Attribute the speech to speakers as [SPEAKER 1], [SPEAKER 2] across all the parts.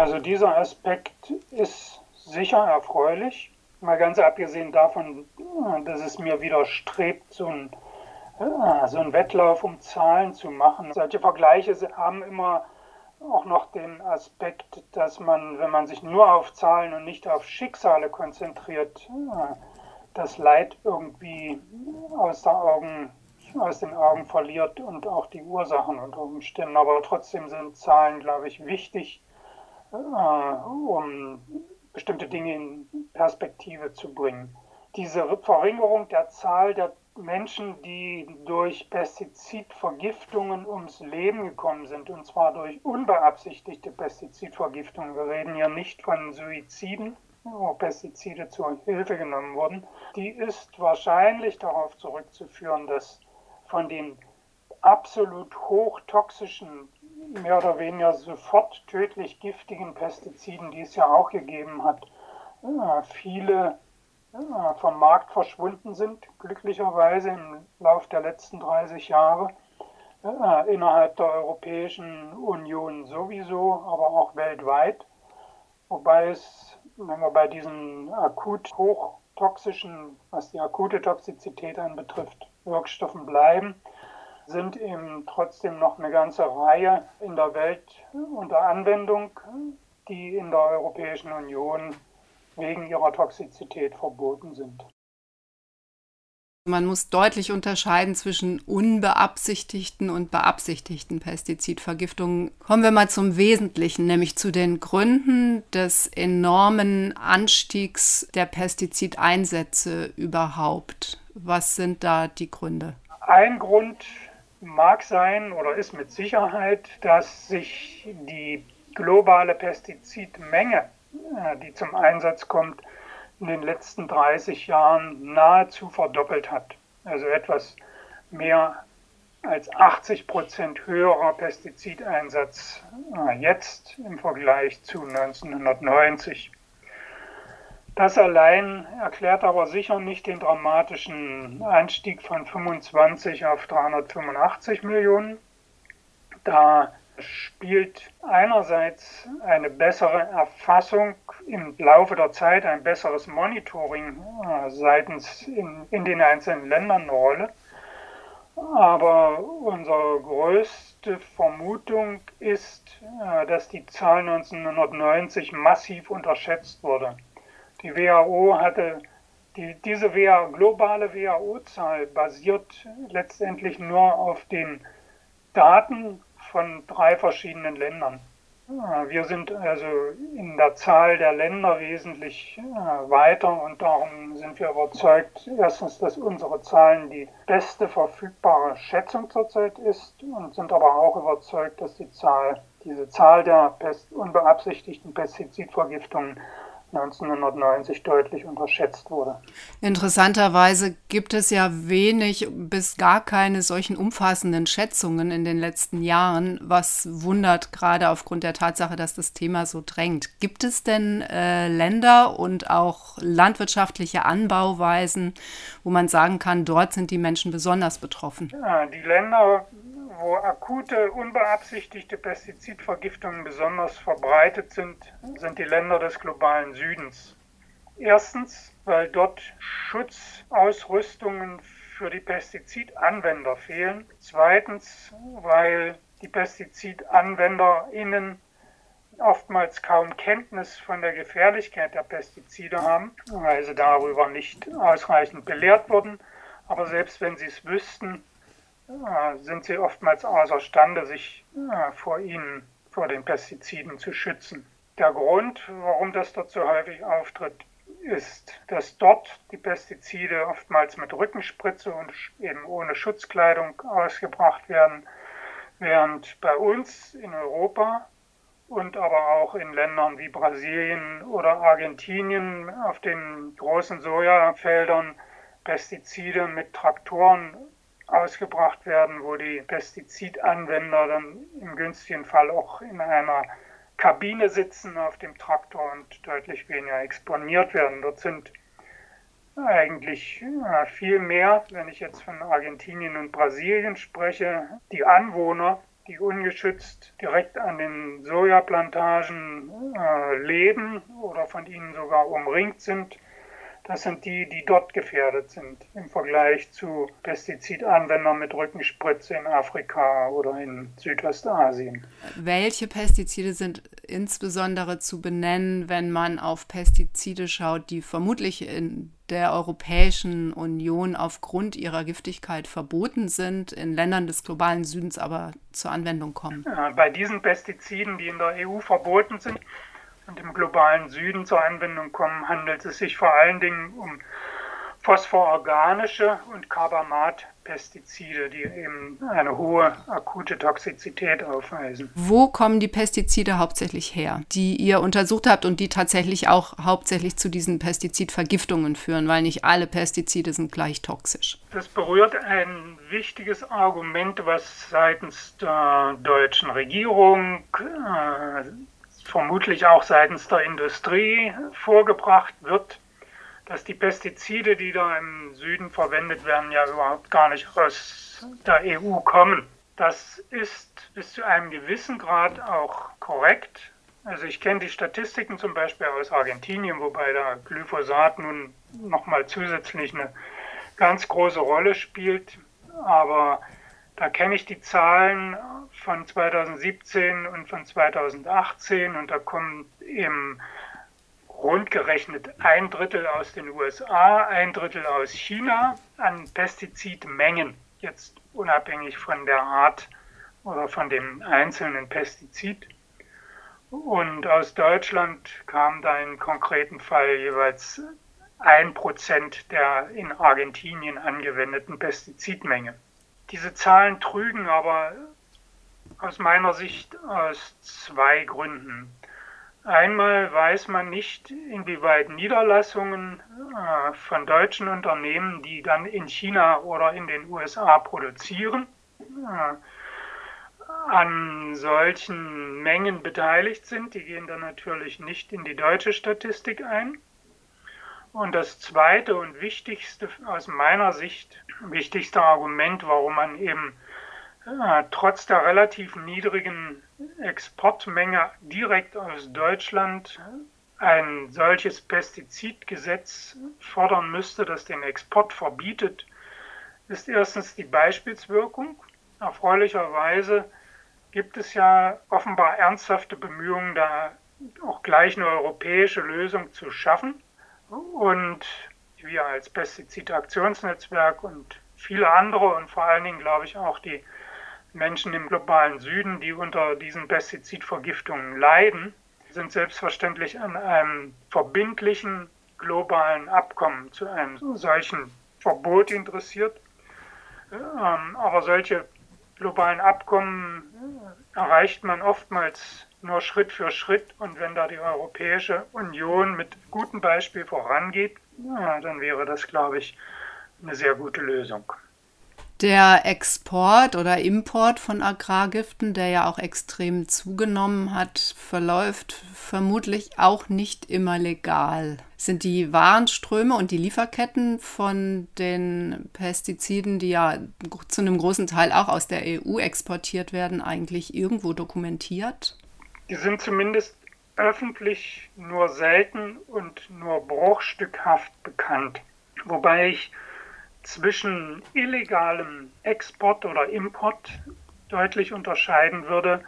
[SPEAKER 1] Also dieser Aspekt ist sicher erfreulich. Mal ganz abgesehen davon, dass es mir widerstrebt, so ein, so ein Wettlauf um Zahlen zu machen. Solche Vergleiche haben immer auch noch den Aspekt, dass man, wenn man sich nur auf Zahlen und nicht auf Schicksale konzentriert, das Leid irgendwie aus, Augen, aus den Augen verliert und auch die Ursachen unter Umständen. Aber trotzdem sind Zahlen, glaube ich, wichtig, äh, um bestimmte Dinge in Perspektive zu bringen. Diese Verringerung der Zahl der Menschen, die durch Pestizidvergiftungen ums Leben gekommen sind, und zwar durch unbeabsichtigte Pestizidvergiftungen. Wir reden hier nicht von Suiziden, wo Pestizide zur Hilfe genommen wurden. Die ist wahrscheinlich darauf zurückzuführen, dass von den absolut hochtoxischen mehr oder weniger sofort tödlich giftigen Pestiziden, die es ja auch gegeben hat, viele vom Markt verschwunden sind, glücklicherweise im Laufe der letzten 30 Jahre. Innerhalb der Europäischen Union sowieso, aber auch weltweit. Wobei es, wenn wir bei diesen akut hochtoxischen, was die akute Toxizität anbetrifft, Wirkstoffen bleiben, sind eben trotzdem noch eine ganze Reihe in der Welt unter Anwendung, die in der Europäischen Union wegen ihrer Toxizität verboten sind.
[SPEAKER 2] Man muss deutlich unterscheiden zwischen unbeabsichtigten und beabsichtigten Pestizidvergiftungen. Kommen wir mal zum Wesentlichen, nämlich zu den Gründen des enormen Anstiegs der Pestizideinsätze überhaupt. Was sind da die Gründe?
[SPEAKER 1] Ein Grund mag sein oder ist mit Sicherheit, dass sich die globale Pestizidmenge, äh, die zum Einsatz kommt, in den letzten 30 Jahren nahezu verdoppelt hat. Also etwas mehr als 80 Prozent höherer Pestizideinsatz äh, jetzt im Vergleich zu 1990. Das allein erklärt aber sicher nicht den dramatischen Anstieg von 25 auf 385 Millionen. Da spielt einerseits eine bessere Erfassung im Laufe der Zeit, ein besseres Monitoring äh, seitens in, in den einzelnen Ländern eine Rolle. Aber unsere größte Vermutung ist, äh, dass die Zahl 1990 massiv unterschätzt wurde. Die WHO hatte die, diese WHO, globale WHO-Zahl basiert letztendlich nur auf den Daten von drei verschiedenen Ländern. Wir sind also in der Zahl der Länder wesentlich äh, weiter und darum sind wir überzeugt, erstens, dass unsere Zahlen die beste verfügbare Schätzung zurzeit ist und sind aber auch überzeugt, dass die Zahl, diese Zahl der unbeabsichtigten Pestizidvergiftungen 1990 deutlich unterschätzt wurde.
[SPEAKER 2] Interessanterweise gibt es ja wenig bis gar keine solchen umfassenden Schätzungen in den letzten Jahren, was wundert gerade aufgrund der Tatsache, dass das Thema so drängt. Gibt es denn äh, Länder und auch landwirtschaftliche Anbauweisen, wo man sagen kann, dort sind die Menschen besonders betroffen?
[SPEAKER 1] Ja, die Länder wo akute, unbeabsichtigte Pestizidvergiftungen besonders verbreitet sind, sind die Länder des globalen Südens. Erstens, weil dort Schutzausrüstungen für die Pestizidanwender fehlen. Zweitens, weil die PestizidanwenderInnen oftmals kaum Kenntnis von der Gefährlichkeit der Pestizide haben, weil sie darüber nicht ausreichend belehrt wurden. Aber selbst wenn sie es wüssten, sind sie oftmals außerstande, sich vor ihnen, vor den Pestiziden zu schützen. Der Grund, warum das dort so häufig auftritt, ist, dass dort die Pestizide oftmals mit Rückenspritze und eben ohne Schutzkleidung ausgebracht werden, während bei uns in Europa und aber auch in Ländern wie Brasilien oder Argentinien auf den großen Sojafeldern Pestizide mit Traktoren ausgebracht werden, wo die Pestizidanwender dann im günstigen Fall auch in einer Kabine sitzen auf dem Traktor und deutlich weniger exponiert werden. Dort sind eigentlich viel mehr, wenn ich jetzt von Argentinien und Brasilien spreche, die Anwohner, die ungeschützt direkt an den Sojaplantagen äh, leben oder von ihnen sogar umringt sind, das sind die, die dort gefährdet sind im Vergleich zu Pestizidanwendern mit Rückenspritze in Afrika oder in Südostasien.
[SPEAKER 2] Welche Pestizide sind insbesondere zu benennen, wenn man auf Pestizide schaut, die vermutlich in der Europäischen Union aufgrund ihrer Giftigkeit verboten sind, in Ländern des globalen Südens aber zur Anwendung kommen?
[SPEAKER 1] Bei diesen Pestiziden, die in der EU verboten sind, und im globalen Süden zur Anwendung kommen, handelt es sich vor allen Dingen um phosphororganische und Carbamat-Pestizide, die eben eine hohe akute Toxizität aufweisen.
[SPEAKER 2] Wo kommen die Pestizide hauptsächlich her, die ihr untersucht habt und die tatsächlich auch hauptsächlich zu diesen Pestizidvergiftungen führen, weil nicht alle Pestizide sind gleich toxisch?
[SPEAKER 1] Das berührt ein wichtiges Argument, was seitens der deutschen Regierung äh, vermutlich auch seitens der Industrie vorgebracht wird, dass die Pestizide, die da im Süden verwendet werden, ja überhaupt gar nicht aus der EU kommen. Das ist bis zu einem gewissen Grad auch korrekt. Also ich kenne die Statistiken zum Beispiel aus Argentinien, wobei da Glyphosat nun nochmal zusätzlich eine ganz große Rolle spielt. Aber da kenne ich die Zahlen von 2017 und von 2018 und da kommen eben rund gerechnet ein Drittel aus den USA, ein Drittel aus China an Pestizidmengen, jetzt unabhängig von der Art oder von dem einzelnen Pestizid. Und aus Deutschland kam da im konkreten Fall jeweils ein Prozent der in Argentinien angewendeten Pestizidmenge. Diese Zahlen trügen aber aus meiner Sicht aus zwei Gründen. Einmal weiß man nicht, inwieweit Niederlassungen äh, von deutschen Unternehmen, die dann in China oder in den USA produzieren, äh, an solchen Mengen beteiligt sind. Die gehen dann natürlich nicht in die deutsche Statistik ein. Und das zweite und wichtigste aus meiner Sicht, wichtigste Argument, warum man eben äh, trotz der relativ niedrigen Exportmenge direkt aus Deutschland ein solches Pestizidgesetz fordern müsste, das den Export verbietet, ist erstens die Beispielswirkung. Erfreulicherweise gibt es ja offenbar ernsthafte Bemühungen, da auch gleich eine europäische Lösung zu schaffen. Und wir als Pestizidaktionsnetzwerk und viele andere und vor allen Dingen, glaube ich, auch die Menschen im globalen Süden, die unter diesen Pestizidvergiftungen leiden, sind selbstverständlich an einem verbindlichen globalen Abkommen zu einem solchen Verbot interessiert. Ähm, aber solche globalen Abkommen erreicht man oftmals nur Schritt für Schritt. Und wenn da die Europäische Union mit gutem Beispiel vorangeht, dann wäre das, glaube ich, eine sehr gute Lösung.
[SPEAKER 2] Der Export oder Import von Agrargiften, der ja auch extrem zugenommen hat, verläuft vermutlich auch nicht immer legal. Sind die Warenströme und die Lieferketten von den Pestiziden, die ja zu einem großen Teil auch aus der EU exportiert werden, eigentlich irgendwo dokumentiert?
[SPEAKER 1] Die sind zumindest öffentlich nur selten und nur bruchstückhaft bekannt. Wobei ich zwischen illegalem Export oder Import deutlich unterscheiden würde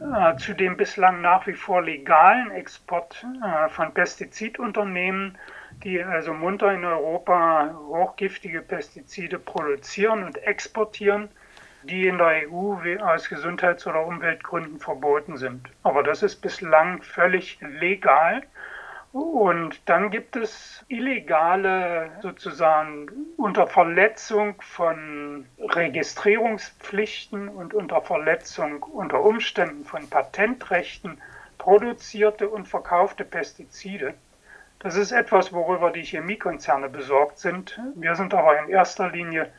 [SPEAKER 1] äh, zu dem bislang nach wie vor legalen Export äh, von Pestizidunternehmen, die also munter in Europa hochgiftige Pestizide produzieren und exportieren die in der EU aus Gesundheits- oder Umweltgründen verboten sind. Aber das ist bislang völlig legal. Und dann gibt es illegale, sozusagen unter Verletzung von Registrierungspflichten und unter Verletzung unter Umständen von Patentrechten produzierte und verkaufte Pestizide. Das ist etwas, worüber die Chemiekonzerne besorgt sind. Wir sind aber in erster Linie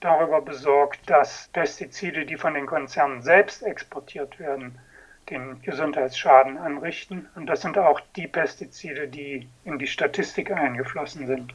[SPEAKER 1] darüber besorgt, dass Pestizide, die von den Konzernen selbst exportiert werden, den Gesundheitsschaden anrichten. Und das sind auch die Pestizide, die in die Statistik eingeflossen sind.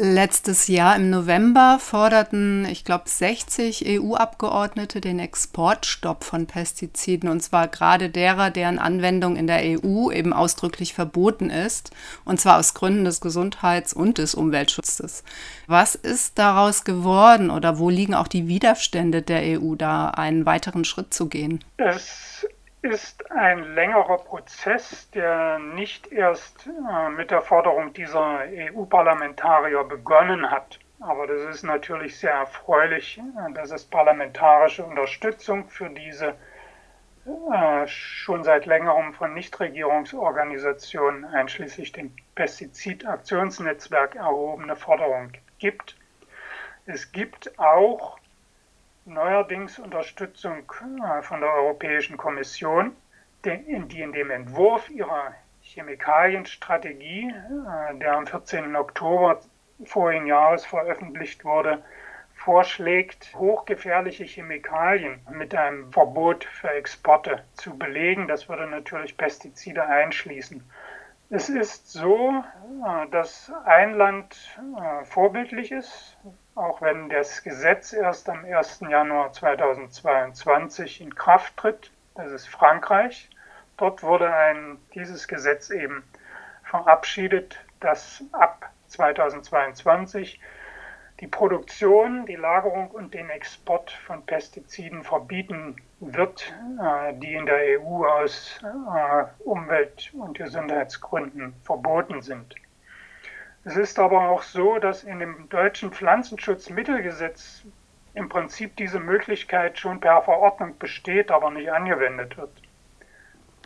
[SPEAKER 2] Letztes Jahr im November forderten, ich glaube, 60 EU-Abgeordnete den Exportstopp von Pestiziden, und zwar gerade derer, deren Anwendung in der EU eben ausdrücklich verboten ist, und zwar aus Gründen des Gesundheits- und des Umweltschutzes. Was ist daraus geworden oder wo liegen auch die Widerstände der EU, da einen weiteren Schritt zu gehen?
[SPEAKER 1] Es ist ein längerer Prozess, der nicht erst äh, mit der Forderung dieser EU-Parlamentarier begonnen hat. Aber das ist natürlich sehr erfreulich, äh, dass es parlamentarische Unterstützung für diese äh, schon seit längerem von Nichtregierungsorganisationen einschließlich dem Pestizidaktionsnetzwerk erhobene Forderung gibt. Es gibt auch neuerdings Unterstützung äh, von der Europäischen Kommission, die in dem Entwurf ihrer Chemikalienstrategie, äh, der am 14. Oktober vorigen Jahres veröffentlicht wurde, vorschlägt, hochgefährliche Chemikalien mit einem Verbot für Exporte zu belegen. Das würde natürlich Pestizide einschließen. Es ist so, äh, dass ein Land vorbildlich ist, auch wenn das Gesetz erst am 1. Januar 2022 in Kraft tritt. Das ist Frankreich. Dort wurde ein, dieses Gesetz eben verabschiedet, das ab 2022 die Produktion, die Lagerung und den Export von Pestiziden verbieten wird, äh, die in der EU aus äh, Umwelt- und Gesundheitsgründen verboten sind. Es ist aber auch so, dass in dem deutschen Pflanzenschutzmittelgesetz im Prinzip diese Möglichkeit schon per Verordnung besteht, aber nicht angewendet wird.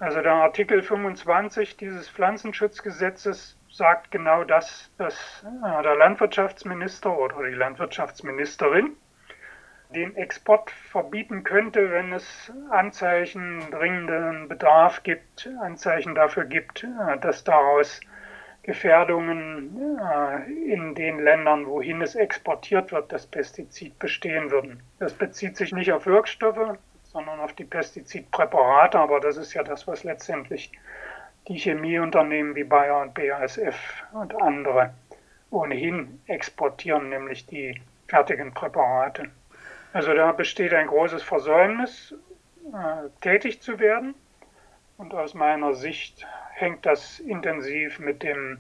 [SPEAKER 1] Also der Artikel 25 dieses Pflanzenschutzgesetzes sagt genau das, dass äh, der Landwirtschaftsminister oder die Landwirtschaftsministerin den Export verbieten könnte, wenn es Anzeichen dringenden Bedarf gibt, Anzeichen dafür gibt, äh, dass daraus Gefährdungen in den Ländern, wohin es exportiert wird, das Pestizid bestehen würden. Das bezieht sich nicht auf Wirkstoffe, sondern auf die Pestizidpräparate, aber das ist ja das, was letztendlich die Chemieunternehmen wie Bayer und BASF und andere ohnehin exportieren, nämlich die fertigen Präparate. Also da besteht ein großes Versäumnis, äh, tätig zu werden. Und aus meiner Sicht hängt das intensiv mit dem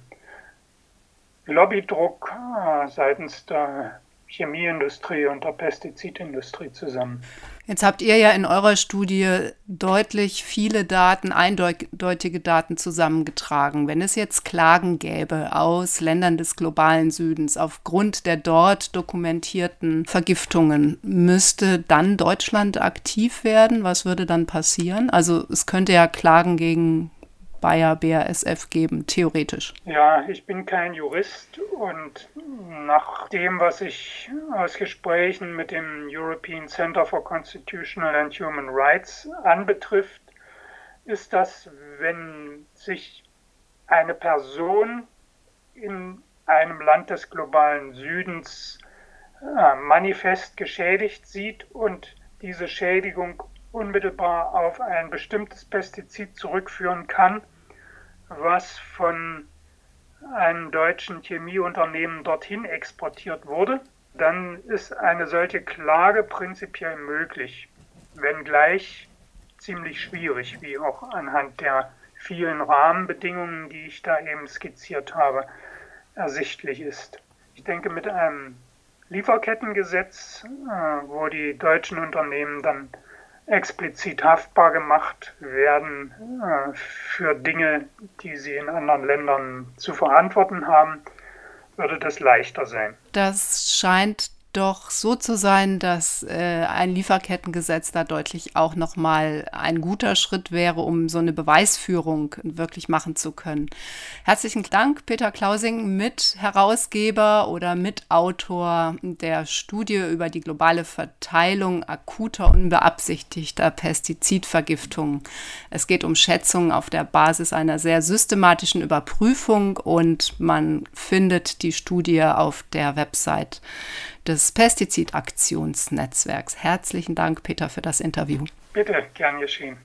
[SPEAKER 1] Lobbydruck äh, seitens der Chemieindustrie und der Pestizidindustrie zusammen.
[SPEAKER 2] Jetzt habt ihr ja in eurer Studie deutlich viele Daten, eindeutige Daten zusammengetragen. Wenn es jetzt Klagen gäbe aus Ländern des globalen Südens aufgrund der dort dokumentierten Vergiftungen, müsste dann Deutschland aktiv werden? Was würde dann passieren? Also es könnte ja Klagen gegen Bayer BASF geben, theoretisch?
[SPEAKER 1] Ja, ich bin kein Jurist und nach dem, was ich aus Gesprächen mit dem European Center for Constitutional and Human Rights anbetrifft, ist das, wenn sich eine Person in einem Land des globalen Südens äh, manifest geschädigt sieht und diese Schädigung unmittelbar auf ein bestimmtes Pestizid zurückführen kann, was von einem deutschen Chemieunternehmen dorthin exportiert wurde, dann ist eine solche Klage prinzipiell möglich, wenngleich ziemlich schwierig, wie auch anhand der vielen Rahmenbedingungen, die ich da eben skizziert habe, ersichtlich ist. Ich denke, mit einem Lieferkettengesetz, äh, wo die deutschen Unternehmen dann explizit haftbar gemacht werden äh, für Dinge, die sie in anderen Ländern zu verantworten haben, würde das leichter sein.
[SPEAKER 2] Das scheint doch so zu sein, dass äh, ein Lieferkettengesetz da deutlich auch nochmal ein guter Schritt wäre, um so eine Beweisführung wirklich machen zu können. Herzlichen Dank, Peter Klausing, Mitherausgeber oder Mitautor der Studie über die globale Verteilung akuter unbeabsichtigter Pestizidvergiftungen. Es geht um Schätzungen auf der Basis einer sehr systematischen Überprüfung und man findet die Studie auf der Website des Pestizidaktionsnetzwerks. Herzlichen Dank, Peter, für das Interview.
[SPEAKER 1] Bitte, gern geschehen.